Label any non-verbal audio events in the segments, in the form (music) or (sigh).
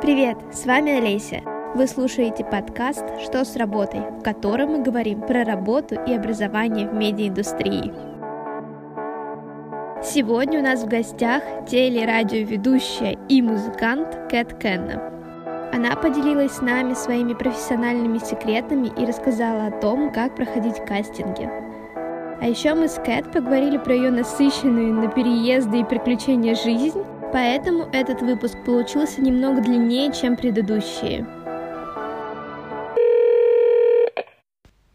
Привет, с вами Олеся. Вы слушаете подкаст «Что с работой», в котором мы говорим про работу и образование в медиаиндустрии. Сегодня у нас в гостях телерадиоведущая и музыкант Кэт Кенна. Она поделилась с нами своими профессиональными секретами и рассказала о том, как проходить кастинги. А еще мы с Кэт поговорили про ее насыщенную на переезды и приключения жизнь, поэтому этот выпуск получился немного длиннее, чем предыдущие.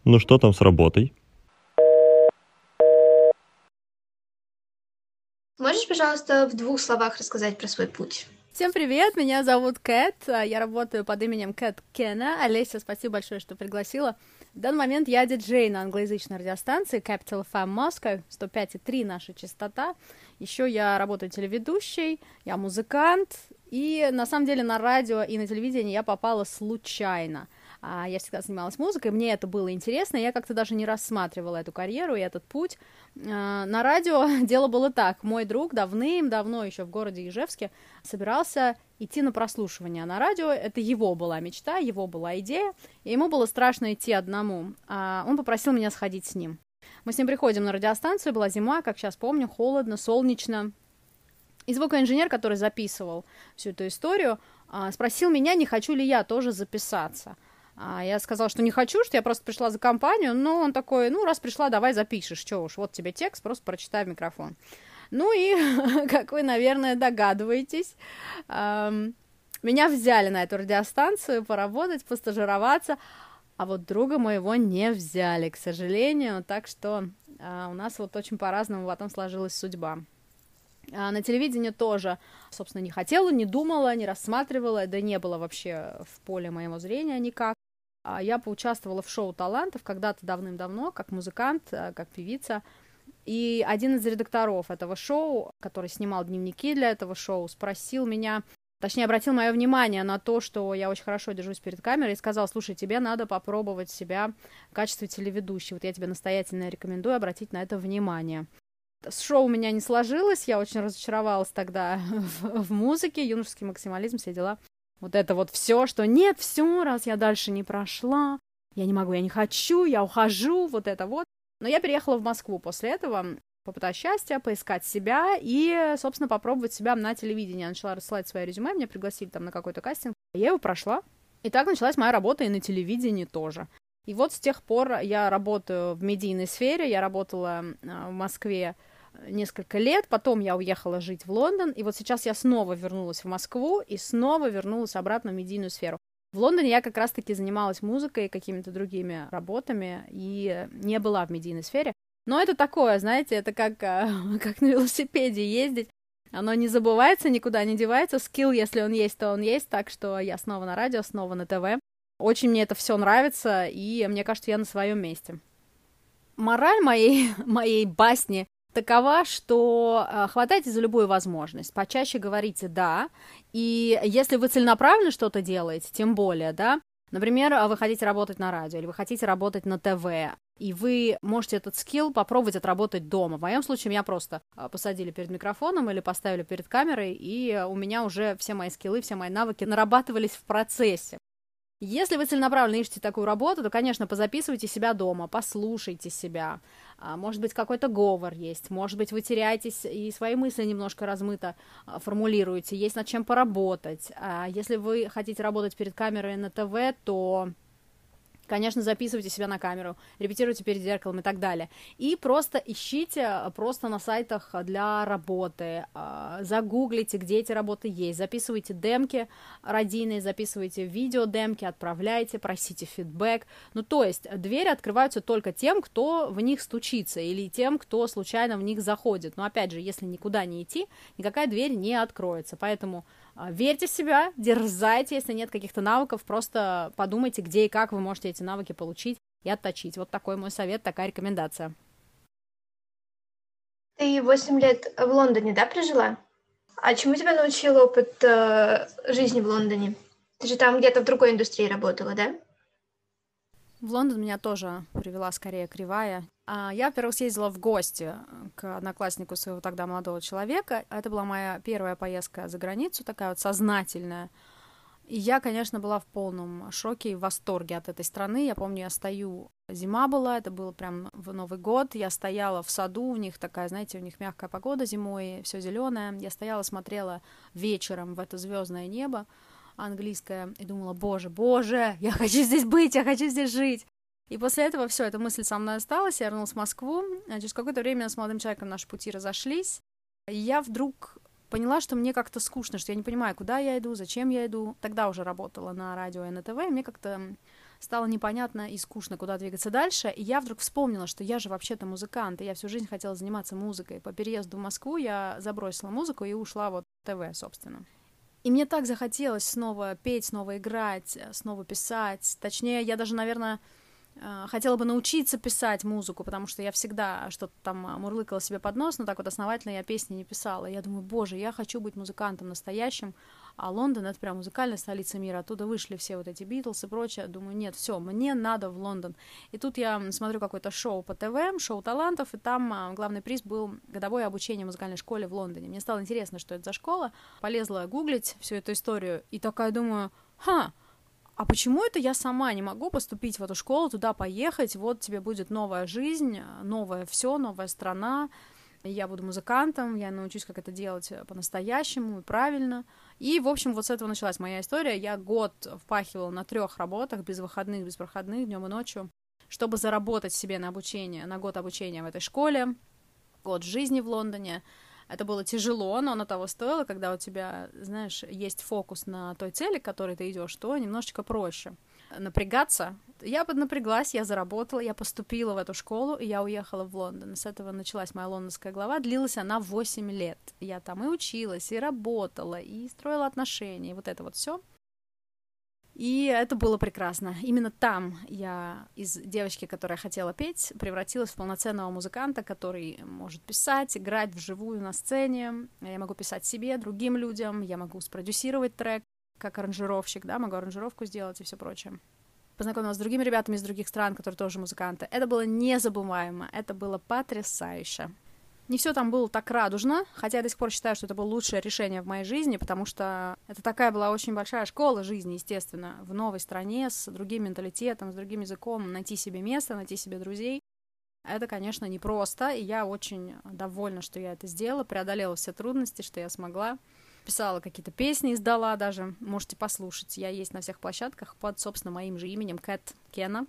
Ну что там с работой? Можешь, пожалуйста, в двух словах рассказать про свой путь? Всем привет, меня зовут Кэт, я работаю под именем Кэт Кена. Олеся, спасибо большое, что пригласила. В данный момент я диджей на англоязычной радиостанции Capital FM Moscow, 105,3 наша частота. Еще я работаю телеведущей, я музыкант, и на самом деле на радио и на телевидении я попала случайно — а, я всегда занималась музыкой, мне это было интересно, я как-то даже не рассматривала эту карьеру и этот путь. А, на радио (laughs) дело было так, мой друг давным-давно еще в городе Ижевске собирался идти на прослушивание. На радио, это его была мечта, его была идея, и ему было страшно идти одному, а он попросил меня сходить с ним. Мы с ним приходим на радиостанцию, была зима, как сейчас помню, холодно, солнечно, и звукоинженер, который записывал всю эту историю, спросил меня, не хочу ли я тоже записаться – а я сказала, что не хочу, что я просто пришла за компанию, но он такой, ну, раз пришла, давай запишешь, что уж, вот тебе текст, просто прочитай в микрофон. Ну и, (laughs) как вы, наверное, догадываетесь, меня взяли на эту радиостанцию поработать, постажироваться, а вот друга моего не взяли, к сожалению, так что э, у нас вот очень по-разному потом сложилась судьба. А на телевидении тоже, собственно, не хотела, не думала, не рассматривала, да не было вообще в поле моего зрения никак. А я поучаствовала в шоу талантов когда-то давным-давно, как музыкант, э, как певица. И один из редакторов этого шоу, который снимал дневники для этого шоу, спросил меня, точнее, обратил мое внимание на то, что я очень хорошо держусь перед камерой, и сказал, слушай, тебе надо попробовать себя в качестве телеведущей. Вот я тебе настоятельно рекомендую обратить на это внимание. С шоу у меня не сложилось, я очень разочаровалась тогда (laughs) в, в музыке, юношеский максимализм, все дела. Вот это вот все, что нет, все, раз я дальше не прошла, я не могу, я не хочу, я ухожу, вот это вот. Но я переехала в Москву после этого, попытать счастья, поискать себя и, собственно, попробовать себя на телевидении. Я начала рассылать свои резюме, меня пригласили там на какой-то кастинг. Я его прошла. И так началась моя работа и на телевидении тоже. И вот с тех пор я работаю в медийной сфере, я работала а, в Москве несколько лет, потом я уехала жить в Лондон, и вот сейчас я снова вернулась в Москву и снова вернулась обратно в медийную сферу. В Лондоне я как раз-таки занималась музыкой и какими-то другими работами и не была в медийной сфере. Но это такое, знаете, это как, а, (laughs) как на велосипеде ездить. Оно не забывается, никуда не девается. Скилл, если он есть, то он есть. Так что я снова на радио, снова на ТВ. Очень мне это все нравится, и мне кажется, я на своем месте. Мораль моей, (laughs) моей басни такова, что э, хватайте за любую возможность, почаще говорите «да», и если вы целенаправленно что-то делаете, тем более, да, например, вы хотите работать на радио или вы хотите работать на ТВ, и вы можете этот скилл попробовать отработать дома. В моем случае меня просто э, посадили перед микрофоном или поставили перед камерой, и у меня уже все мои скиллы, все мои навыки нарабатывались в процессе. Если вы целенаправленно ищете такую работу, то, конечно, позаписывайте себя дома, послушайте себя. А, может быть, какой-то говор есть, может быть, вы теряетесь и свои мысли немножко размыто а, формулируете, есть над чем поработать. А если вы хотите работать перед камерой на ТВ, то Конечно, записывайте себя на камеру, репетируйте перед зеркалом и так далее. И просто ищите э, просто на сайтах для работы, э, загуглите, где эти работы есть, записывайте демки родийные, записывайте видео демки, отправляйте, просите фидбэк. Ну, то есть двери открываются только тем, кто в них стучится, или тем, кто случайно в них заходит. Но, опять же, если никуда не идти, никакая дверь не откроется. Поэтому верьте в себя, дерзайте, если нет каких-то навыков, просто подумайте, где и как вы можете эти навыки получить и отточить. Вот такой мой совет, такая рекомендация. Ты 8 лет в Лондоне, да, прожила? А чему тебя научил опыт э, жизни в Лондоне? Ты же там где-то в другой индустрии работала, да? В Лондон меня тоже привела скорее кривая. А, я, во-первых, съездила в гости к однокласснику своего тогда молодого человека. Это была моя первая поездка за границу, такая вот сознательная. И я, конечно, была в полном шоке и восторге от этой страны. Я помню, я стою, зима была, это было прям в Новый год. Я стояла в саду, у них такая, знаете, у них мягкая погода зимой, все зеленое. Я стояла, смотрела вечером в это звездное небо английское и думала, боже, боже, я хочу здесь быть, я хочу здесь жить. И после этого все, эта мысль со мной осталась, я вернулась в Москву, а через какое-то время с молодым человеком наши пути разошлись, и я вдруг поняла, что мне как-то скучно, что я не понимаю, куда я иду, зачем я иду. Тогда уже работала на радио НТВ, и мне как-то стало непонятно и скучно, куда двигаться дальше. И я вдруг вспомнила, что я же вообще-то музыкант, и я всю жизнь хотела заниматься музыкой. По переезду в Москву я забросила музыку и ушла вот в ТВ, собственно. И мне так захотелось снова петь, снова играть, снова писать. Точнее, я даже, наверное, Э, хотела бы научиться писать музыку, потому что я всегда что-то там э, мурлыкала себе под нос, но так вот основательно я песни не писала. я думаю, боже, я хочу быть музыкантом настоящим, а Лондон — это прям музыкальная столица мира, оттуда вышли все вот эти Битлз и прочее. Думаю, нет, все, мне надо в Лондон. И тут я смотрю какое-то шоу по ТВ, шоу талантов, и там э, главный приз был годовое обучение в музыкальной школе в Лондоне. Мне стало интересно, что это за школа. Полезла гуглить всю эту историю, и такая думаю, ха, а почему это я сама не могу поступить в эту школу, туда поехать, вот тебе будет новая жизнь, новое все, новая страна, я буду музыкантом, я научусь, как это делать по-настоящему и правильно. И, в общем, вот с этого началась моя история. Я год впахивала на трех работах, без выходных, без проходных, днем и ночью, чтобы заработать себе на обучение, на год обучения в этой школе, год жизни в Лондоне. Это было тяжело, но оно того стоило, когда у тебя, знаешь, есть фокус на той цели, к которой ты идешь, то немножечко проще. Напрягаться. Я поднапряглась, я заработала, я поступила в эту школу, и я уехала в Лондон. С этого началась моя лондонская глава. Длилась она 8 лет. Я там и училась, и работала, и строила отношения, и вот это вот все. И это было прекрасно. Именно там я из девочки, которая хотела петь, превратилась в полноценного музыканта, который может писать, играть вживую на сцене. Я могу писать себе, другим людям, я могу спродюсировать трек как аранжировщик, да, могу аранжировку сделать и все прочее. Познакомилась с другими ребятами из других стран, которые тоже музыканты. Это было незабываемо, это было потрясающе. Не все там было так радужно, хотя я до сих пор считаю, что это было лучшее решение в моей жизни, потому что это такая была очень большая школа жизни, естественно, в новой стране, с другим менталитетом, с другим языком, найти себе место, найти себе друзей. Это, конечно, непросто, и я очень довольна, что я это сделала, преодолела все трудности, что я смогла. Писала какие-то песни, издала даже, можете послушать. Я есть на всех площадках под, собственно, моим же именем, Кэт Кена.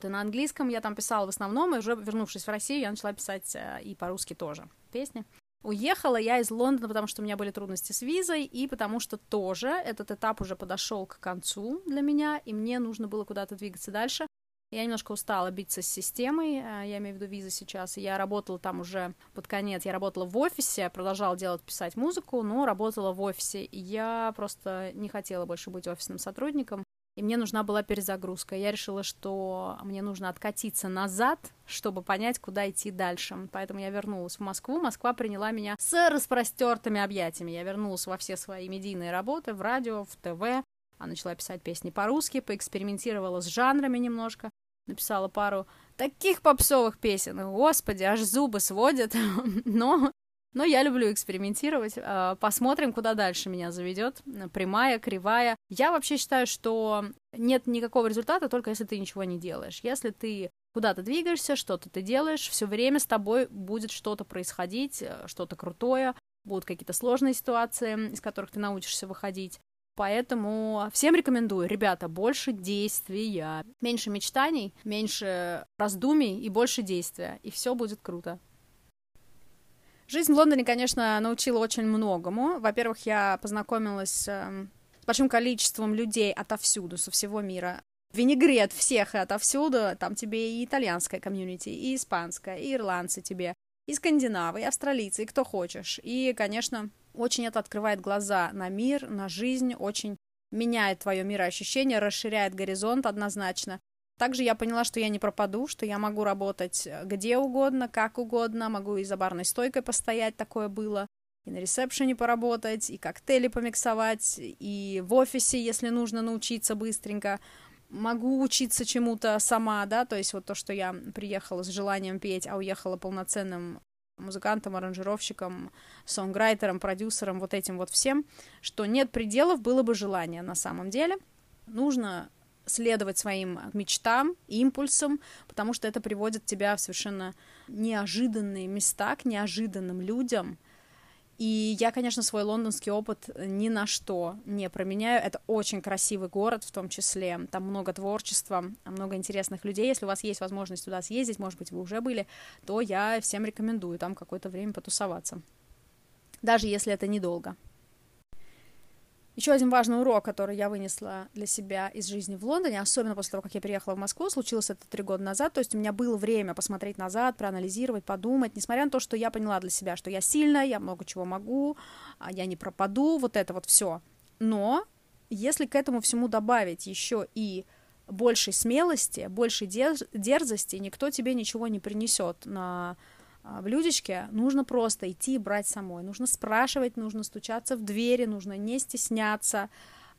И на английском я там писала в основном, и уже вернувшись в Россию, я начала писать э, и по-русски тоже песни. Уехала я из Лондона, потому что у меня были трудности с визой, и потому что тоже этот этап уже подошел к концу для меня, и мне нужно было куда-то двигаться дальше. Я немножко устала биться с системой, э, я имею в виду визы сейчас. Я работала там уже под конец, я работала в офисе, продолжала делать, писать музыку, но работала в офисе. И я просто не хотела больше быть офисным сотрудником и мне нужна была перезагрузка. Я решила, что мне нужно откатиться назад, чтобы понять, куда идти дальше. Поэтому я вернулась в Москву. Москва приняла меня с распростертыми объятиями. Я вернулась во все свои медийные работы, в радио, в ТВ. А начала писать песни по-русски, поэкспериментировала с жанрами немножко. Написала пару таких попсовых песен. Господи, аж зубы сводят. (laughs) Но но я люблю экспериментировать. А, посмотрим, куда дальше меня заведет. Прямая, кривая. Я вообще считаю, что нет никакого результата, только если ты ничего не делаешь. Если ты куда-то двигаешься, что-то ты делаешь, все время с тобой будет что-то происходить, э, что-то крутое, будут какие-то сложные ситуации, из которых ты научишься выходить. Поэтому всем рекомендую, ребята, больше действия, меньше мечтаний, меньше раздумий и больше действия, и все будет круто. Жизнь в Лондоне, конечно, научила очень многому. Во-первых, я познакомилась эм, с большим количеством людей отовсюду, со всего мира. Винегрет всех отовсюду. Там тебе и итальянская комьюнити, и испанская, и ирландцы тебе, и скандинавы, и австралийцы, и кто хочешь. И, конечно, очень это открывает глаза на мир, на жизнь, очень меняет твое мироощущение, расширяет горизонт однозначно. Также я поняла, что я не пропаду, что я могу работать э, где угодно, как угодно, могу и за барной стойкой постоять, такое было, и на ресепшене поработать, и коктейли помиксовать, и в офисе, если нужно научиться быстренько. Могу учиться чему-то сама, да, то есть вот то, что я приехала с желанием петь, а уехала полноценным музыкантам, аранжировщикам, сонграйтерам, продюсерам, вот этим вот всем, что нет пределов, было бы желание на самом деле. Нужно следовать своим мечтам, импульсам, потому что это приводит тебя в совершенно неожиданные места, к неожиданным людям. И я, конечно, свой лондонский опыт ни на что не променяю. Это очень красивый город в том числе. Там много творчества, много интересных людей. Если у вас есть возможность туда съездить, может быть, вы уже были, то я всем рекомендую там какое-то время потусоваться. Даже если это недолго. Еще один важный урок, который я вынесла для себя из жизни в Лондоне, особенно после того, как я переехала в Москву, случилось это три года назад, то есть у меня было время посмотреть назад, проанализировать, подумать, несмотря на то, что я поняла для себя, что я сильная, я много чего могу, а я не пропаду, вот это вот все. Но если к этому всему добавить еще и большей смелости, большей дерзости, никто тебе ничего не принесет на а, блюдечке, нужно просто идти и брать самой. Нужно спрашивать, нужно стучаться в двери, нужно не стесняться,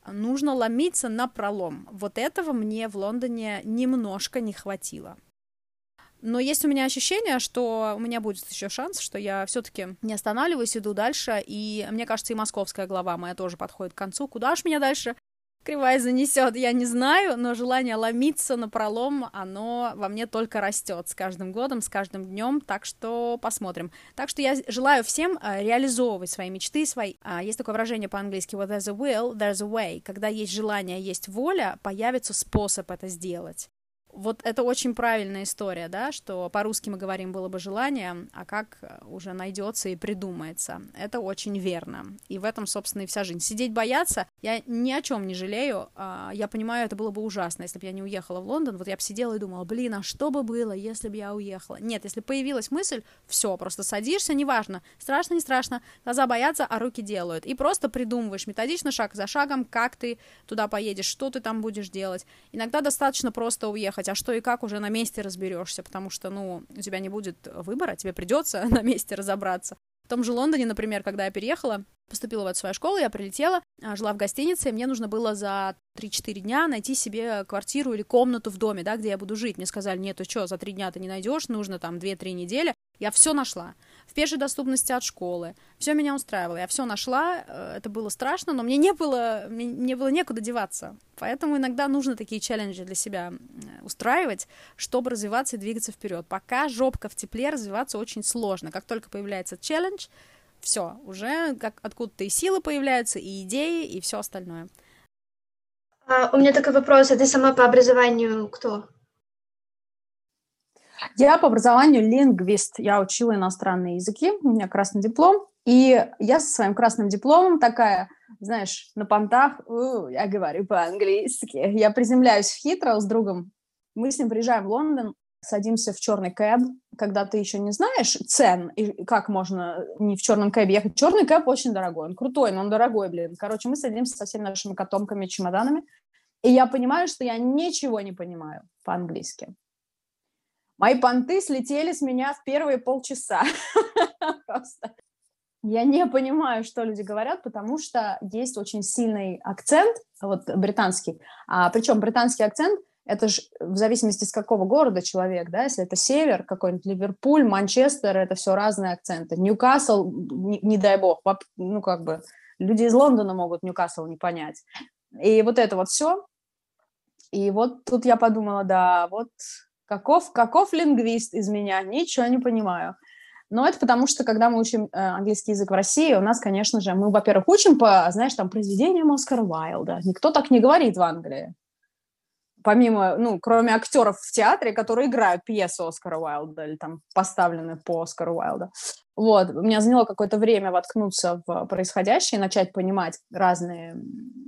нужно ломиться на пролом. Вот этого мне в Лондоне немножко не хватило. Но есть у меня ощущение, что у меня будет еще шанс, что я все-таки не останавливаюсь, иду дальше. И мне кажется, и московская глава моя тоже подходит к концу. Куда ж меня дальше кривая занесет, я не знаю, но желание ломиться на пролом, оно во мне только растет с каждым годом, с каждым днем, так что посмотрим. Так что я желаю всем а, реализовывать свои мечты, свои... А, есть такое выражение по-английски, what there's a will, there's a way. Когда есть желание, есть воля, появится способ это сделать вот это очень правильная история, да, что по-русски мы говорим было бы желание, а как э, уже найдется и придумается. Это очень верно. И в этом, собственно, и вся жизнь. Сидеть бояться, я ни о чем не жалею. А, я понимаю, это было бы ужасно, если бы я не уехала в Лондон. Вот я бы сидела и думала, блин, а что бы было, если бы я уехала? Нет, если появилась мысль, все, просто садишься, неважно, страшно, не страшно, глаза боятся, а руки делают. И просто придумываешь методично, шаг за шагом, как ты туда поедешь, что ты там будешь делать. Иногда достаточно просто уехать а что и как уже на месте разберешься, потому что, ну, у тебя не будет выбора, тебе придется (laughs) на месте разобраться. В том же Лондоне, например, когда я переехала, поступила в эту свою школу, я прилетела, а, жила в гостинице, и мне нужно было за 3-4 дня найти себе квартиру или комнату в доме, да, где я буду жить. Мне сказали, нет, ты что, за 3 дня ты не найдешь, нужно там 2-3 недели. Я все нашла. В пешей доступности от школы. Все меня устраивало. Я все нашла. Э, это было страшно, но мне не было, мне не было некуда деваться. Поэтому иногда нужно такие челленджи для себя устраивать, чтобы развиваться и двигаться вперед. Пока жопка в тепле, развиваться очень сложно. Как только появляется челлендж, все, уже как откуда-то и силы появляются, и идеи, и все остальное. А, у меня такой вопрос, а ты сама по образованию кто? Я по образованию лингвист. Я учила иностранные языки, у меня красный диплом. И я со своим красным дипломом такая, знаешь, на понтах, я говорю по-английски. Я приземляюсь в Хитро с другом. Мы с ним приезжаем в Лондон, садимся в черный кэб, когда ты еще не знаешь цен и как можно не в черном кэбе ехать. Черный кэб очень дорогой, он крутой, но он дорогой, блин. Короче, мы садимся со всеми нашими котомками, чемоданами, и я понимаю, что я ничего не понимаю по-английски. Мои понты слетели с меня в первые полчаса. (laughs) Просто. Я не понимаю, что люди говорят, потому что есть очень сильный акцент, вот британский. А, причем британский акцент – это же в зависимости с какого города человек, да, если это север, какой-нибудь Ливерпуль, Манчестер, это все разные акценты. Ньюкасл, не, не дай бог, ну как бы люди из Лондона могут Ньюкасл не понять. И вот это вот все. И вот тут я подумала, да, вот Каков, каков лингвист из меня? Ничего не понимаю. Но это потому, что когда мы учим э, английский язык в России, у нас, конечно же, мы, во-первых, учим по, знаешь, там, произведениям Оскара Уайлда. Никто так не говорит в Англии помимо, ну, кроме актеров в театре, которые играют пьесу Оскара Уайлда или там поставлены по Оскару Уайлда. Вот, у меня заняло какое-то время воткнуться в происходящее и начать понимать разные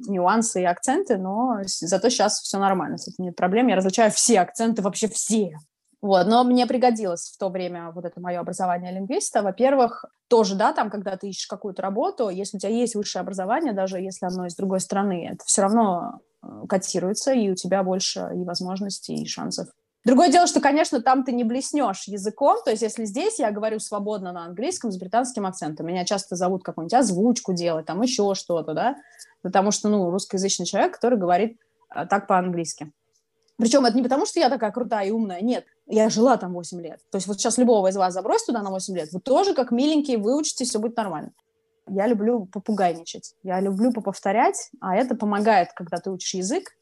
нюансы и акценты, но зато сейчас все нормально, с этим нет проблем, я различаю все акценты, вообще все. Вот, но мне пригодилось в то время вот это мое образование лингвиста. Во-первых, тоже, да, там, когда ты ищешь какую-то работу, если у тебя есть высшее образование, даже если оно из другой страны, это все равно Э, котируется, и у тебя больше и возможностей, и шансов. Другое дело, что, конечно, там ты не блеснешь языком, то есть если здесь я говорю свободно на английском с британским акцентом, меня часто зовут какую-нибудь озвучку делать, там еще что-то, да, потому что, ну, русскоязычный человек, который говорит э, так по-английски. Причем это не потому, что я такая крутая и умная, нет, я жила там 8 лет. То есть вот сейчас любого из вас забрось туда на 8 лет, вы тоже как миленькие выучите, все будет нормально. Я люблю попугайничать, я люблю поповторять, а это помогает, когда ты учишь язык,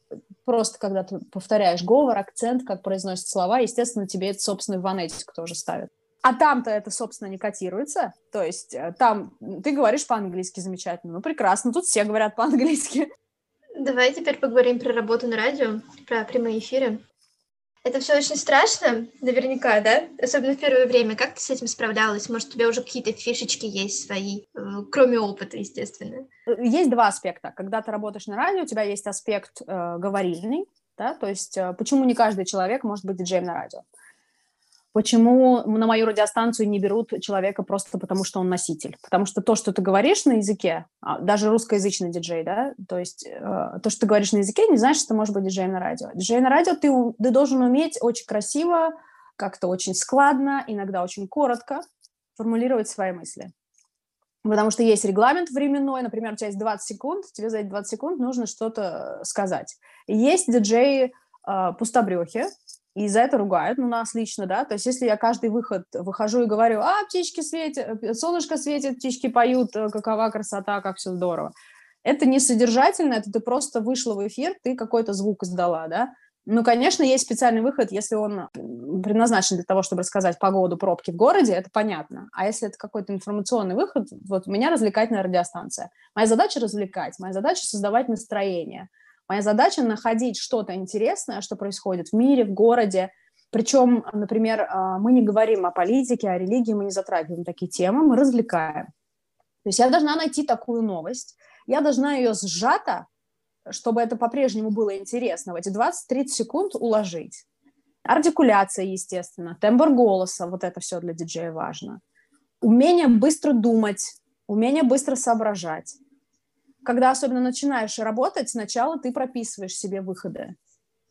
просто когда ты повторяешь говор, акцент, как произносят слова, естественно, тебе это собственную фонетику тоже ставит. А там-то это, собственно, не котируется. То есть э, там ты говоришь по-английски замечательно. Ну, прекрасно. Тут все говорят по-английски. Давай теперь поговорим про работу на радио, про прямые эфиры. Это все очень страшно, наверняка, да? Особенно в первое время. Как ты с этим справлялась? Может, у тебя уже какие-то фишечки есть свои, э, кроме опыта, естественно? Есть два аспекта. Когда ты работаешь на радио, у тебя есть аспект э, говорильный, да, то есть э, почему не каждый человек может быть диджеем на радио. Почему на мою радиостанцию не берут человека просто потому, что он носитель? Потому что то, что ты говоришь на языке, а, даже русскоязычный диджей, да, то есть э, то, что ты говоришь на языке, не значит, что ты можешь быть диджеем на радио. Диджей на радио ты, ты должен уметь очень красиво, как-то очень складно, иногда очень коротко формулировать свои мысли. Потому что есть регламент временной, например, у тебя есть 20 секунд, тебе за эти 20 секунд нужно что-то сказать. есть диджеи э, пустобрехи, и за это ругают, ну, нас лично, да, то есть если я каждый выход выхожу и говорю, а, птички светят, э, солнышко светит, птички поют, э, какова красота, как все здорово. Это не содержательно, это ты просто вышла в эфир, ты какой-то звук издала, да. Ну, конечно, есть специальный выход, если он предназначен для того, чтобы рассказать погоду, пробки в городе, это понятно. А если это какой-то информационный выход, вот у меня развлекательная радиостанция. Моя задача развлекать, моя задача создавать настроение – Моя задача находить что-то интересное, что происходит в мире, в городе. Причем, например, а, мы не говорим о политике, о религии, мы не затрагиваем такие темы, мы развлекаем. То есть я должна найти такую новость, я должна ее сжато, чтобы это по-прежнему было интересно, в эти 20-30 секунд уложить. Артикуляция, естественно, тембр голоса, вот это все для диджея важно. Умение быстро думать, умение быстро соображать когда особенно начинаешь работать, сначала ты прописываешь себе выходы.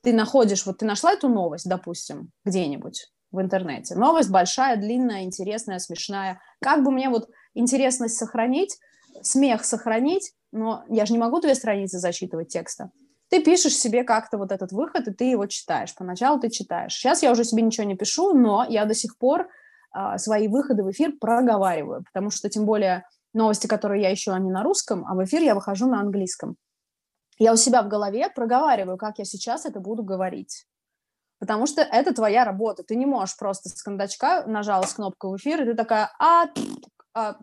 Ты находишь, вот ты нашла эту новость, допустим, где-нибудь в интернете. Новость большая, длинная, интересная, смешная. Как бы мне вот интересность сохранить, смех сохранить, но я же не могу две страницы зачитывать текста. Ты пишешь себе как-то вот этот выход, и ты его читаешь. Поначалу ты читаешь. Сейчас я уже себе ничего не пишу, но я до сих пор а, свои выходы в эфир проговариваю, потому что тем более новости, которые я еще они на русском, а в эфир я выхожу на английском. Я у себя в голове проговариваю, как я сейчас это буду говорить. Потому что это твоя работа. Ты не можешь просто с кондачка нажала с кнопкой в эфир, и ты такая, а, а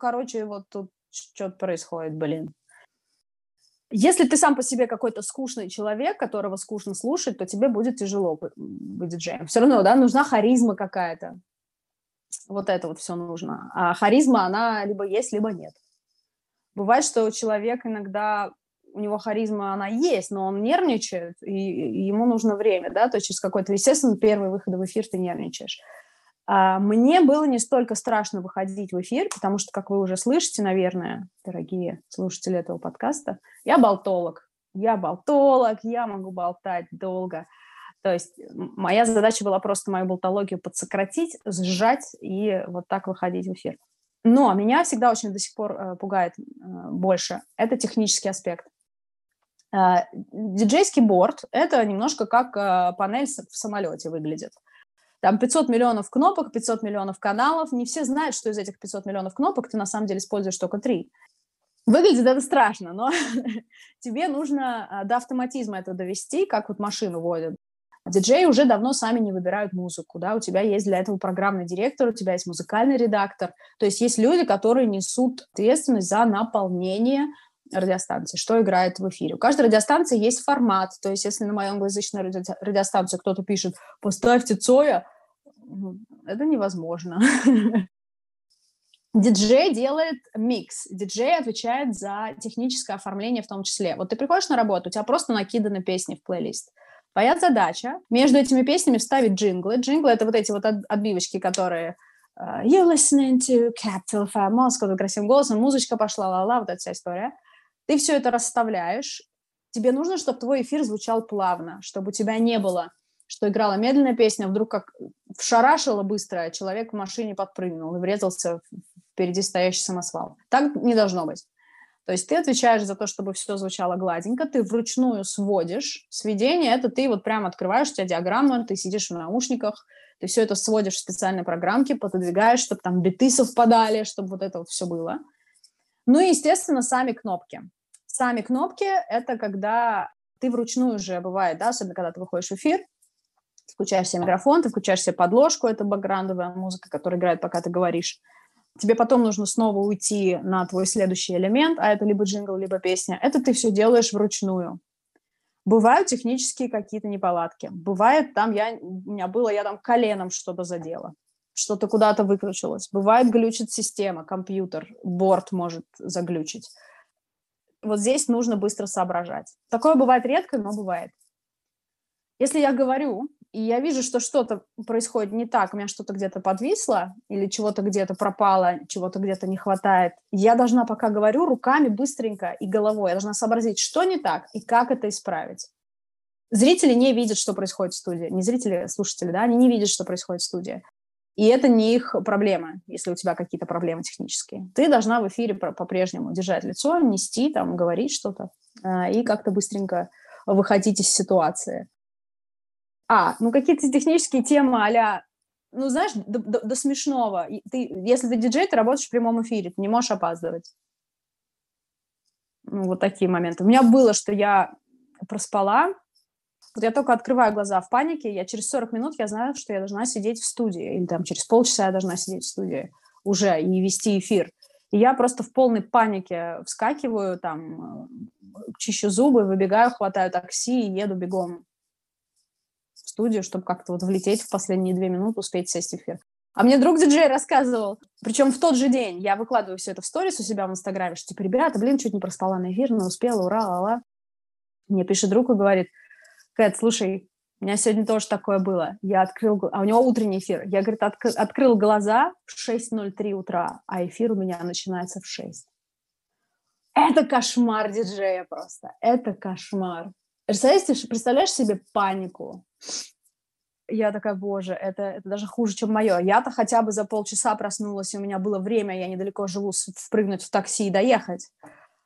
короче, вот тут что-то происходит, блин. Если ты сам по себе какой-то скучный человек, которого скучно слушать, то тебе будет тяжело быть диджеем. Все равно, да, нужна харизма какая-то. Вот это вот все нужно. А харизма, она либо есть, либо нет. Бывает, что человек иногда, у него харизма, она есть, но он нервничает, и, ему нужно время, да, то есть через какой-то, естественно, первый выход в эфир ты нервничаешь. А мне было не столько страшно выходить в эфир, потому что, как вы уже слышите, наверное, дорогие слушатели этого подкаста, я болтолог. Я болтолог, я могу болтать долго. То есть моя задача была просто мою болтологию подсократить, сжать и вот так выходить в эфир. Но меня всегда очень до сих пор э, пугает э, больше. Это технический аспект. Э, диджейский борт – это немножко как панель в самолете выглядит. Там 500 миллионов кнопок, 500 миллионов каналов. Не все знают, что из этих 500 миллионов кнопок ты на самом деле используешь только три. Выглядит это страшно, но (laughs) тебе нужно до автоматизма это довести, как вот машину водят. Диджеи уже давно сами не выбирают музыку, да, у тебя есть для этого программный директор, у тебя есть музыкальный редактор, то есть есть люди, которые несут ответственность за наполнение радиостанции, что играет в эфире. У каждой радиостанции есть формат, то есть если на мою англоязычную радиостанцию кто-то пишет «поставьте Цоя», ну, это невозможно. Диджей делает микс. Диджей отвечает за техническое оформление в том числе. Вот ты приходишь на работу, у тебя просто накиданы песни в плейлист. Твоя задача между этими песнями вставить джинглы. Джинглы — это вот эти вот отбивочки, которые uh, You're listening to Capital FM Moscow, вот красивым голосом, музычка пошла, ла-ла, вот эта вся история. Ты все это расставляешь. Тебе нужно, чтобы твой эфир звучал плавно, чтобы у тебя не было, что играла медленная песня, вдруг как вшарашила быстро, человек в машине подпрыгнул и врезался в впереди стоящий самосвал. Так не должно быть. То есть ты отвечаешь за то, чтобы все звучало гладенько, ты вручную сводишь. Сведение — это ты вот прямо открываешь, у тебя диаграмма, ты сидишь в наушниках, ты все это сводишь в специальной программке, пододвигаешь, чтобы там биты совпадали, чтобы вот это вот все было. Ну и, естественно, сами кнопки. Сами кнопки — это когда ты вручную уже бывает, да, особенно когда ты выходишь в эфир, включаешь себе микрофон, ты включаешь себе подложку, это бэкграундовая музыка, которая играет, пока ты говоришь. Тебе потом нужно снова уйти на твой следующий элемент, а это либо джингл, либо песня. Это ты все делаешь вручную. Бывают технические какие-то неполадки. Бывает там, я, у меня было, я там коленом что-то задела, что-то куда-то выключилось. Бывает глючит система, компьютер, борт может заглючить. Вот здесь нужно быстро соображать. Такое бывает редко, но бывает. Если я говорю, и я вижу, что что-то происходит не так, у меня что-то где-то подвисло, или чего-то где-то пропало, чего-то где-то не хватает, я должна, пока говорю, руками быстренько и головой, я должна сообразить, что не так и как это исправить. Зрители не видят, что происходит в студии. Не зрители, а слушатели, да, они не видят, что происходит в студии. И это не их проблема, если у тебя какие-то проблемы технические. Ты должна в эфире по-прежнему держать лицо, нести, там, говорить что-то а, и как-то быстренько выходить из ситуации. А, ну какие-то технические темы а ну, знаешь, до, до, до смешного. Ты, если ты диджей, ты работаешь в прямом эфире, ты не можешь опаздывать. Ну, вот такие моменты. У меня было, что я проспала, вот я только открываю глаза в панике, я через 40 минут я знаю, что я должна сидеть в студии, или там через полчаса я должна сидеть в студии уже и вести эфир. И я просто в полной панике вскакиваю, там, чищу зубы, выбегаю, хватаю такси и еду бегом студию, чтобы как-то вот влететь в последние две минуты, успеть сесть в эфир. А мне друг диджей рассказывал, причем в тот же день, я выкладываю все это в сторис у себя в Инстаграме, что типа, ребята, блин, чуть не проспала на эфир, но успела, ура, ла-ла. Мне пишет друг и говорит, Кэт, слушай, у меня сегодня тоже такое было. Я открыл, а у него утренний эфир. Я, говорит, отк... открыл глаза в 6.03 утра, а эфир у меня начинается в 6. Это кошмар диджея просто. Это кошмар. Представляешь, представляешь себе панику? Я такая, боже, это, это даже хуже, чем мое. Я-то хотя бы за полчаса проснулась, и у меня было время, я недалеко живу, впрыгнуть в такси и доехать.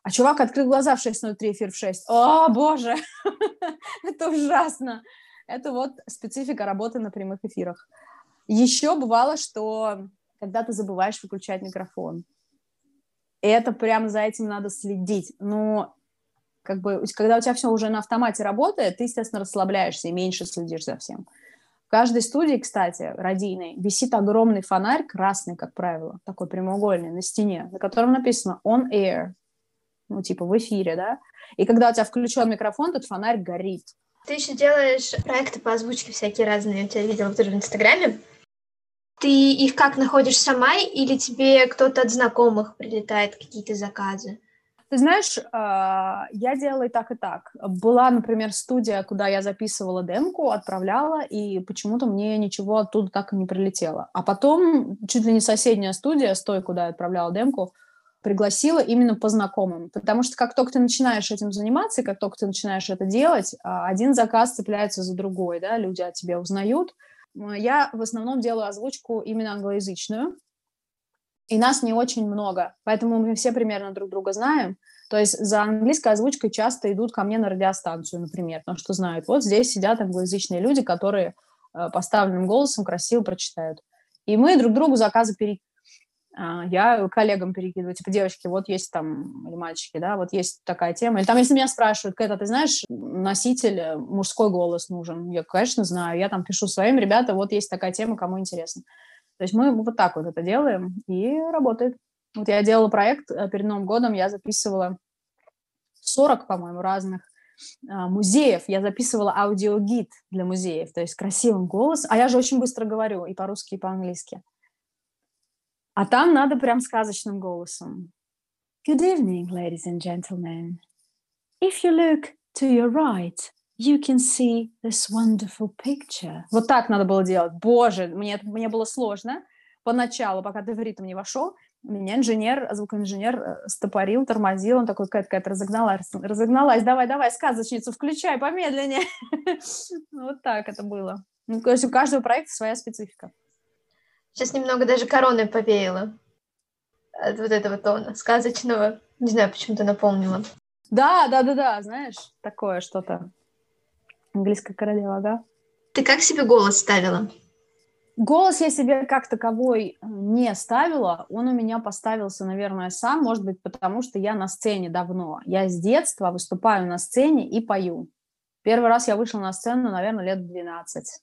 А чувак открыл глаза в 6.03, эфир в 6. О, боже, (laughs) это ужасно. Это вот специфика работы на прямых эфирах. Еще бывало, что когда ты забываешь выключать микрофон. Это прям за этим надо следить. Но как бы, когда у тебя все уже на автомате работает, ты, естественно, расслабляешься и меньше следишь за всем. В каждой студии, кстати, радийной, висит огромный фонарь, красный, как правило, такой прямоугольный, на стене, на котором написано «on air», ну, типа в эфире, да? И когда у тебя включен микрофон, тот фонарь горит. Ты еще делаешь проекты по озвучке всякие разные, я тебя видела тоже в Инстаграме. Ты их как находишь сама или тебе кто-то от знакомых прилетает, какие-то заказы? Ты знаешь, а, я делала и так, и так. Была, например, студия, куда я записывала демку, отправляла, и почему-то мне ничего оттуда так и не прилетело. А потом чуть ли не соседняя студия, с той, куда я отправляла демку, пригласила именно по знакомым. Потому что как только ты начинаешь этим заниматься, и как только ты начинаешь это делать, а, один заказ цепляется за другой, да, люди о тебе узнают. Я в основном делаю озвучку именно англоязычную, и нас не очень много, поэтому мы все примерно друг друга знаем. То есть за английской озвучкой часто идут ко мне на радиостанцию, например, потому что знают, вот здесь сидят англоязычные люди, которые э, поставленным голосом красиво прочитают. И мы друг другу заказы пере... А, я коллегам перекидываю, типа, девочки, вот есть там, или мальчики, да, вот есть такая тема. Или там, если меня спрашивают, Кэта, ты знаешь, носитель, э, мужской голос нужен? Я, конечно, знаю. Я там пишу своим, ребята, вот есть такая тема, кому интересно. То есть мы вот так вот это делаем, и работает. Вот я делала проект э, перед Новым годом, я записывала 40, по-моему, разных а, музеев. Я записывала аудиогид для музеев, то есть красивым голосом. А я же очень быстро говорю и по-русски, и по-английски. А там надо прям сказочным голосом. Good evening, ladies and gentlemen. If you look to your right, you can see this wonderful picture. Вот так надо было делать. Боже, мне, мне было сложно поначалу, пока ты в ритм не вошел. Меня инженер, звукоинженер э, стопорил, тормозил. Он такой, Кэт, Кэт, разогналась, разогналась. Давай, давай, сказочницу включай помедленнее. (laughs) Вот так это было. Ну, то есть у каждого проекта своя специфика. Сейчас немного даже короной повеяло от вот этого тона сказочного. Не знаю, почему-то напомнила. Да, да, да, да, знаешь, такое что-то. Английская королева, да? Ты как себе голос ставила? Голос я себе как таковой э, не ставила. Он у меня поставился, наверное, сам, может быть, потому что я на сцене давно. Я с детства выступаю на сцене и пою. Первый раз я вышла на сцену, наверное, лет 12.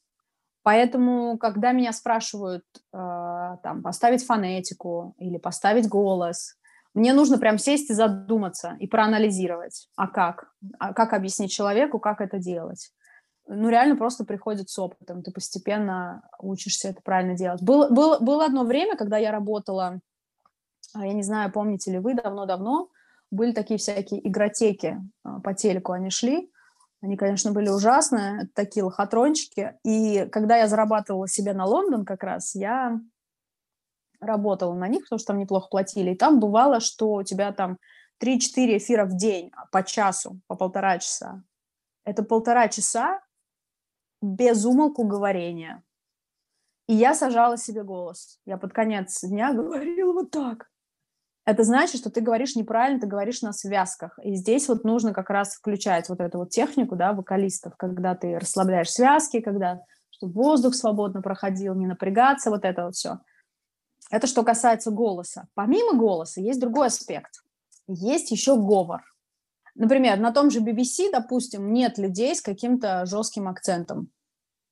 Поэтому, когда меня спрашивают э, там, поставить фонетику или поставить голос, мне нужно прям сесть и задуматься и проанализировать, а как, а как объяснить человеку, как это делать. Ну, реально просто приходит с опытом, ты постепенно учишься это правильно делать. Было, было, было одно время, когда я работала, а, я не знаю, помните ли вы, давно-давно, были такие всякие игротеки а, по телеку, они шли, они, конечно, были ужасные, такие лохотрончики. И когда я зарабатывала себе на Лондон как раз, я работала на них, потому что там неплохо платили. И там бывало, что у тебя там 3-4 эфира в день по часу, по полтора часа. Это полтора часа без умолку говорения. И я сажала себе голос. Я под конец дня говорила вот так это значит, что ты говоришь неправильно, ты говоришь на связках. И здесь вот нужно как раз включать вот эту вот технику, да, вокалистов, когда ты расслабляешь связки, когда чтобы воздух свободно проходил, не напрягаться, вот это вот все. Это что касается голоса. Помимо голоса есть другой аспект. Есть еще говор. Например, на том же BBC, допустим, нет людей с каким-то жестким акцентом,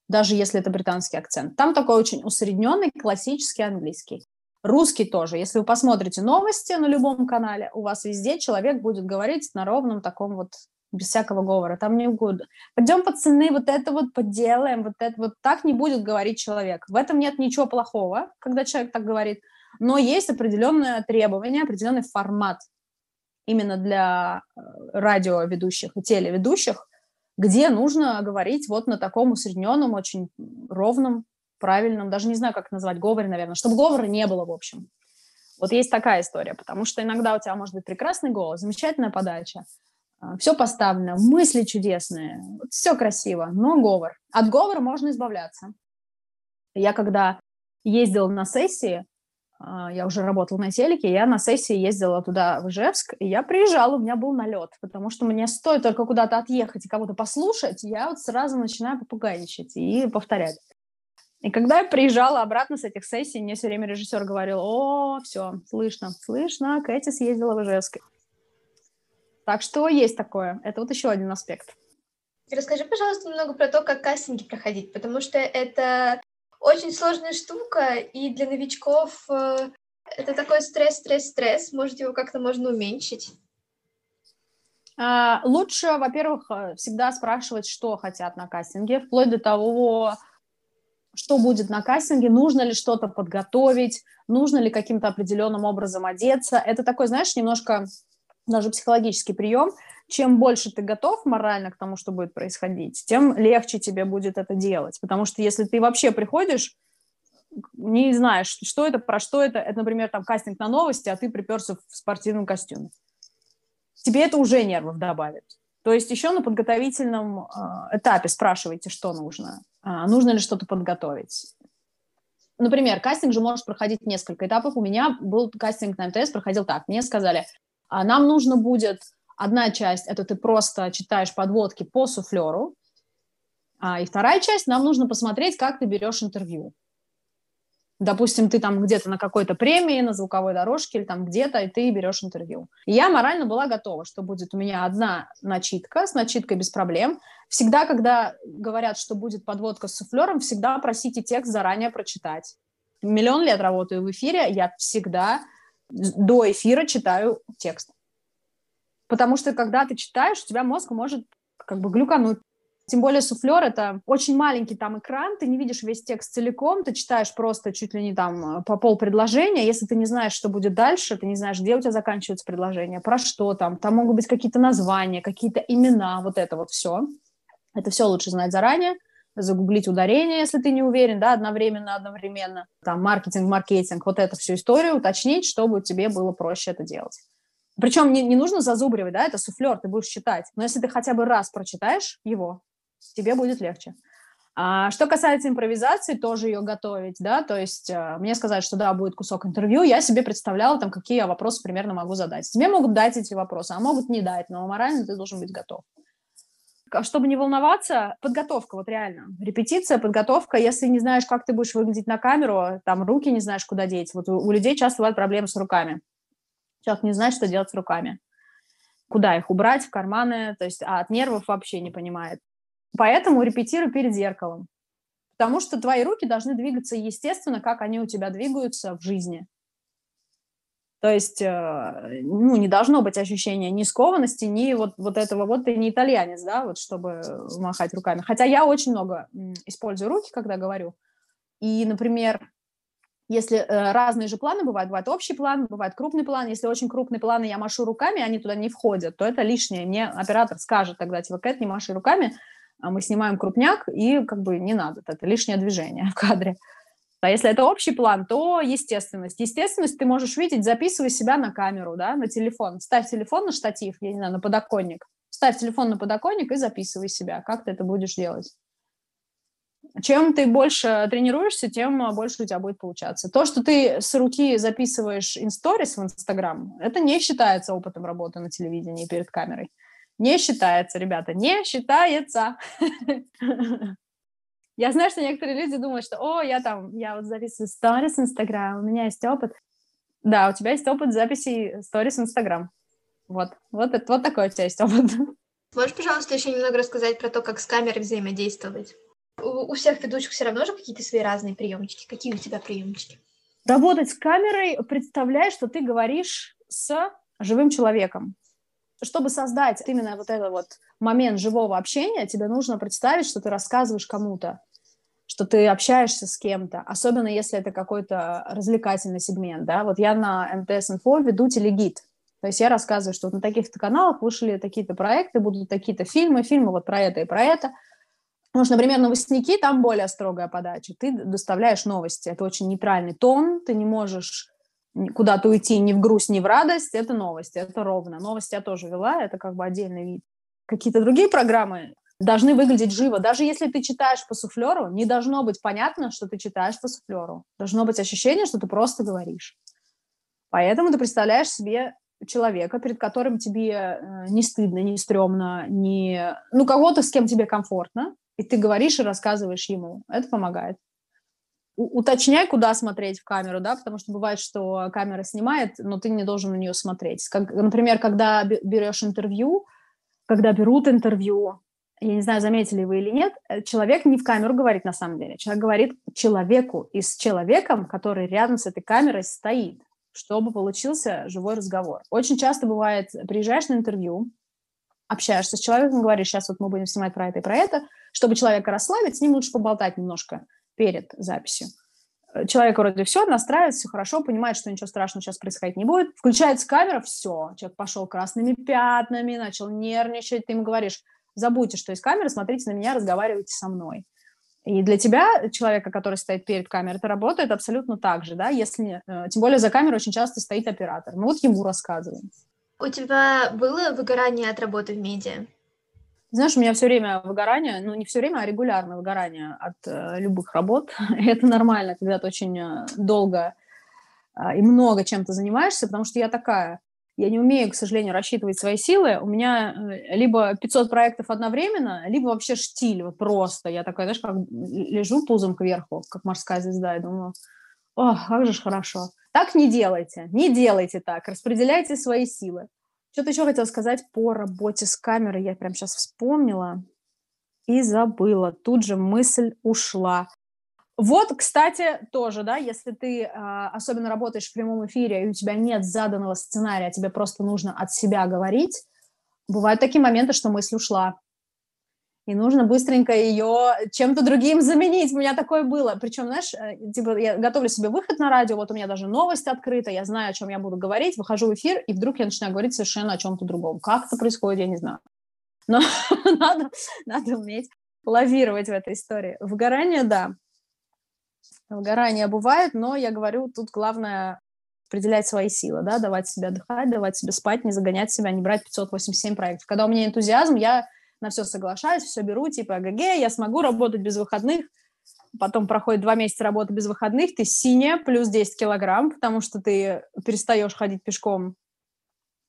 даже если это британский акцент. Там такой очень усредненный классический английский. Русский тоже. Если вы посмотрите новости на любом канале, у вас везде человек будет говорить на ровном таком вот без всякого говора, там не угодно. Пойдем, пацаны, вот это вот поделаем, вот это вот так не будет говорить человек. В этом нет ничего плохого, когда человек так говорит, но есть определенное требование, определенный формат именно для э, радиоведущих и телеведущих, где нужно говорить вот на таком усредненном, очень ровном правильном, даже не знаю, как назвать, говоре, наверное, чтобы говора не было, в общем. Вот есть такая история, потому что иногда у тебя может быть прекрасный голос, замечательная подача, все поставлено, мысли чудесные, все красиво, но говор. От говора можно избавляться. Я когда ездила на сессии, а, я уже работала на телеке, я на сессии ездила туда, в Ижевск, и я приезжала, у меня был налет, потому что мне стоит только куда-то отъехать и кого-то послушать, я вот сразу начинаю попугайничать и повторять. И когда я приезжала обратно с этих сессий, мне все время режиссер говорил, о, все, слышно, слышно, Кэти съездила в Ижевск. Так что есть такое. Это вот еще один аспект. Расскажи, пожалуйста, немного про то, как кастинги проходить, потому что это очень сложная штука, и для новичков э, это такой стресс, стресс, стресс. Может, его как-то можно уменьшить? А, лучше, во-первых, э, всегда спрашивать, что хотят на кастинге, вплоть до того, что будет на кастинге, нужно ли что-то подготовить, нужно ли каким-то определенным образом одеться. Это такой, знаешь, немножко даже психологический прием. Чем больше ты готов морально к тому, что будет происходить, тем легче тебе будет это делать. Потому что если ты вообще приходишь, не знаешь, что это, про что это, это, например, там кастинг на новости, а ты приперся в спортивном костюме. Тебе это уже нервов добавит. То есть еще на подготовительном э, этапе спрашивайте, что нужно. А, нужно ли что-то подготовить. Например, кастинг же может проходить несколько этапов. У меня был кастинг на МТС, проходил так. Мне сказали, нам нужно будет одна часть, это ты просто читаешь подводки по суфлеру, а, и вторая часть, нам нужно посмотреть, как ты берешь интервью допустим, ты там где-то на какой-то премии, на звуковой дорожке или там где-то, и ты берешь интервью. И я морально была готова, что будет у меня одна начитка, с начиткой без проблем. Всегда, когда говорят, что будет подводка с суфлером, всегда просите текст заранее прочитать. Миллион лет работаю в эфире, я всегда до эфира читаю текст. Потому что когда ты читаешь, у тебя мозг может как бы глюкануть. Тем более суфлер — это очень маленький там экран, ты не видишь весь текст целиком, ты читаешь просто чуть ли не там э, по пол предложения. Если ты не знаешь, что будет дальше, ты не знаешь, где у тебя заканчивается предложение, про что там, там могут быть какие-то названия, какие-то имена, вот это вот все. Это все лучше знать заранее, загуглить ударение, если ты не уверен, да, одновременно, одновременно, там, маркетинг, маркетинг, вот эту всю историю уточнить, чтобы тебе было проще это делать. Причем не, не нужно зазубривать, да, это суфлер, ты будешь читать. Но если ты хотя бы раз прочитаешь его, тебе будет легче. А что касается импровизации, тоже ее готовить, да, то есть э, мне сказать, что да, будет кусок интервью, я себе представляла там, какие я вопросы примерно могу задать. Тебе могут дать эти вопросы, а могут не дать, но морально ты должен быть готов. Чтобы не волноваться, подготовка, вот реально. Репетиция, подготовка. Если не знаешь, как ты будешь выглядеть на камеру, там руки не знаешь, куда деть. Вот у, у людей часто бывают проблемы с руками. Человек не знает, что делать с руками. Куда их убрать, в карманы, то есть а от нервов вообще не понимает. Поэтому репетируй перед зеркалом. Потому что твои руки должны двигаться естественно, как они у тебя двигаются в жизни. То есть, э, ну, не должно быть ощущения ни скованности, ни вот, вот этого, вот ты не итальянец, да, вот чтобы махать руками. Хотя я очень много использую руки, когда говорю. И, например, если э, разные же планы бывают, бывает общий план, бывает крупный план. Если очень крупный план, и я машу руками, они туда не входят, то это лишнее. Мне оператор скажет тогда, типа, Кэт, не маши руками, а мы снимаем крупняк, и как бы не надо, это лишнее движение в кадре. А если это общий план, то естественность. Естественность ты можешь видеть, записывая себя на камеру, да, на телефон. Ставь телефон на штатив, я не знаю, на подоконник. Ставь телефон на подоконник и записывай себя. Как ты это будешь делать? Чем ты больше тренируешься, тем больше у тебя будет получаться. То, что ты с руки записываешь инсторис в Инстаграм, это не считается опытом работы на телевидении перед камерой. Не считается, ребята, не считается. (laughs) Я знаю, что некоторые люди думают, что, о, я там, я вот записываю сторис Инстаграм, у меня есть опыт. Да, у тебя есть опыт записи сторис Инстаграм. Вот, вот, это, вот такой у тебя есть опыт. Можешь, пожалуйста, еще немного рассказать про то, как с камерой взаимодействовать? У, у всех ведущих все равно же какие-то свои разные приемчики. Какие у тебя приемчики? Работать с камерой, представляй, что ты говоришь с живым человеком чтобы создать именно вот этот вот момент живого общения, тебе нужно представить, что ты рассказываешь кому-то, что ты общаешься с кем-то, особенно если это какой-то развлекательный сегмент, да. Вот я на МТС-инфо веду телегид, то есть я рассказываю, что вот на таких-то каналах вышли такие-то проекты, будут такие-то фильмы, фильмы вот про это и про это. Потому что, например, новостники, там более строгая подача. Ты доставляешь новости. Это очень нейтральный тон, ты не можешь куда-то уйти ни в грусть, ни в радость, это новости, это ровно. Новости я тоже вела, это как бы отдельный вид. Какие-то другие программы должны выглядеть живо. Даже если ты читаешь по суфлеру, не должно быть понятно, что ты читаешь по суфлеру. Должно быть ощущение, что ты просто говоришь. Поэтому ты представляешь себе человека, перед которым тебе э, не стыдно, не стрёмно, не... ну, кого-то, с кем тебе комфортно, и ты говоришь и рассказываешь ему. Это помогает уточняй, куда смотреть в камеру, да, потому что бывает, что камера снимает, но ты не должен на нее смотреть. Как, например, когда берешь интервью, когда берут интервью, я не знаю, заметили вы или нет, э, человек не в камеру говорит на самом деле. Человек говорит человеку и с человеком, который рядом с этой камерой стоит, чтобы получился живой разговор. Очень часто бывает, приезжаешь на интервью, общаешься с человеком, говоришь, сейчас вот мы будем снимать про это и про это, чтобы человека расслабить, с ним лучше поболтать немножко перед записью. Э, человек вроде все, настраивается, все хорошо, понимает, что ничего страшного сейчас происходить не будет. Включается камера, все, человек пошел красными пятнами, начал нервничать, ты ему говоришь, забудьте, что есть камера, смотрите на меня, разговаривайте со мной. И для тебя, человека, который стоит перед камерой, это работает абсолютно так же, да, если, э, тем более за камерой очень часто стоит оператор. Ну вот ему рассказываем. У тебя было выгорание от работы в медиа? Знаешь, у меня все время выгорание, ну не все время, а регулярно выгорание от э, любых работ. (laughs) Это нормально, когда ты очень э, долго э, и много чем-то занимаешься, потому что я такая. Я не умею, к сожалению, рассчитывать свои силы. У меня э, либо 500 проектов одновременно, либо вообще штиль, вот просто. Я такая, знаешь, как лежу пузом кверху, как морская звезда, и думаю, о, как же ж хорошо. Так не делайте, не делайте так, распределяйте свои силы. Что-то еще хотела сказать по работе с камерой. Я прям сейчас вспомнила и забыла. Тут же мысль ушла. Вот, кстати, тоже, да, если ты э, особенно работаешь в прямом эфире, и у тебя нет заданного сценария, тебе просто нужно от себя говорить, бывают такие моменты, что мысль ушла и нужно быстренько ее чем-то другим заменить. У меня такое было. Причем, знаешь, э, типа я готовлю себе выход на радио, вот у меня даже новость открыта, я знаю, о чем я буду говорить, выхожу в эфир, и вдруг я начинаю говорить совершенно о чем-то другом. Как это происходит, я не знаю. Но (laughs) надо, надо уметь лавировать в этой истории. Выгорание, да. Выгорание бывает, но я говорю, тут главное определять свои силы, да, давать себе отдыхать, давать себе спать, не загонять себя, не брать 587 проектов. Когда у меня энтузиазм, я на все соглашаюсь, все беру, типа, ГГ, я смогу работать без выходных, потом проходит два месяца работы без выходных, ты синяя, плюс 10 килограмм, потому что ты перестаешь ходить пешком,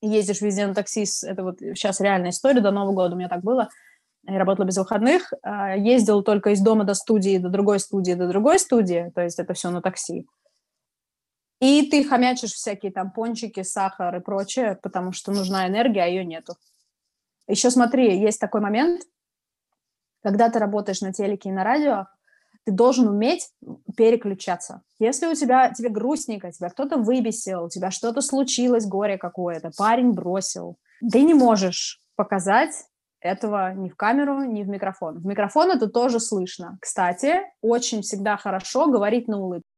ездишь везде на такси, это вот сейчас реальная история, до Нового года у меня так было, я работала без выходных, а, ездил только из дома до студии, до другой студии, до другой студии, то есть это все на такси. И ты хомячишь всякие там пончики, сахар и прочее, потому что нужна энергия, а ее нету. Еще смотри, есть такой момент, когда ты работаешь на телеке и на радио, ты должен уметь переключаться. Если у тебя, тебе грустненько, тебя кто-то выбесил, у тебя что-то случилось, горе какое-то, парень бросил, ты не можешь показать этого ни в камеру, ни в микрофон. В микрофон это тоже слышно. Кстати, очень всегда хорошо говорить на улыбке.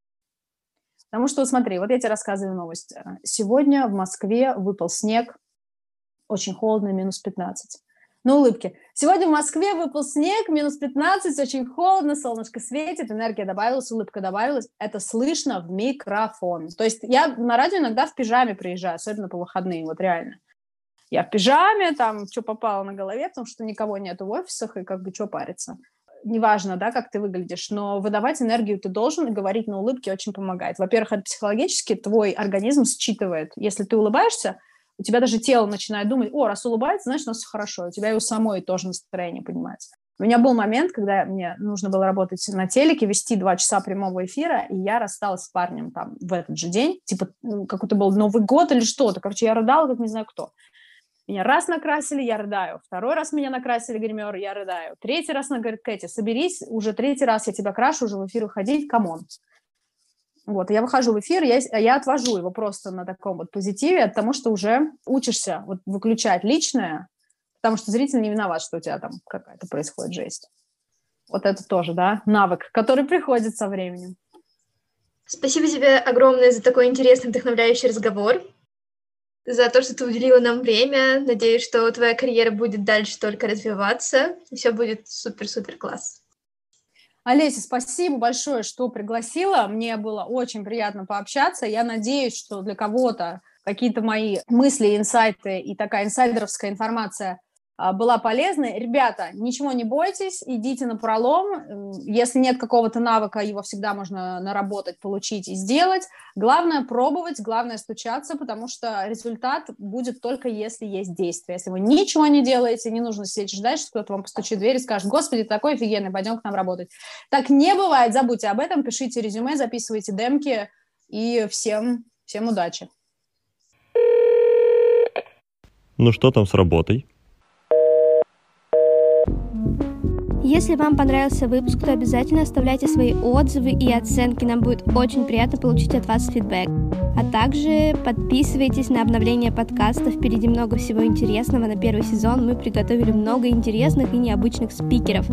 Потому что, смотри, вот я тебе рассказываю новость. Сегодня в Москве выпал снег, очень холодно, минус 15 на улыбке. Сегодня в Москве выпал снег, минус 15, очень холодно, солнышко светит, энергия добавилась, улыбка добавилась. Это слышно в микрофон. То есть я на радио иногда в пижаме приезжаю, особенно по выходным, вот реально. Я в пижаме, там, что попало на голове, потому что никого нету в офисах, и как бы что париться. Неважно, да, как ты выглядишь, но выдавать энергию ты должен, и говорить на улыбке очень помогает. Во-первых, это психологически твой организм считывает. Если ты улыбаешься, у тебя даже тело начинает думать, о, раз улыбается, значит, у нас все хорошо. У тебя и у самой тоже настроение поднимается. У меня был момент, когда мне нужно было работать на телеке, вести два часа прямого эфира, и я рассталась с парнем там в этот же день. Типа, ну, какой-то был Новый год или что-то. Короче, я рыдала, как не знаю кто. Меня раз накрасили, я рыдаю. Второй раз меня накрасили гример, я рыдаю. Третий раз она говорит, Кэти, соберись, уже третий раз я тебя крашу, уже в эфир уходить, come on. Вот, я выхожу в эфир, я, я отвожу его просто на таком вот позитиве, потому что уже учишься вот выключать личное, потому что зритель не виноват, что у тебя там какая-то происходит жесть. Вот это тоже, да, навык, который приходит со временем. Спасибо тебе огромное за такой интересный, вдохновляющий разговор, за то, что ты уделила нам время. Надеюсь, что твоя карьера будет дальше только развиваться, и все будет супер-супер класс. Олеся, спасибо большое, что пригласила. Мне было очень приятно пообщаться. Я надеюсь, что для кого-то какие-то мои мысли, инсайты и такая инсайдеровская информация была полезной. Ребята, ничего не бойтесь, идите на пролом. Если нет какого-то навыка, его всегда можно наработать, получить и сделать. Главное пробовать, главное стучаться, потому что результат будет только если есть действие. Если вы ничего не делаете, не нужно сидеть ждать, что кто-то вам постучит в дверь и скажет, господи, такой офигенный, пойдем к нам работать. Так не бывает, забудьте об этом, пишите резюме, записывайте демки и всем, всем удачи. Ну что там с работой? Если вам понравился выпуск, то обязательно оставляйте свои отзывы и оценки. Нам будет очень приятно получить от вас фидбэк. А также подписывайтесь на обновление подкаста. Впереди много всего интересного. На первый сезон мы приготовили много интересных и необычных спикеров.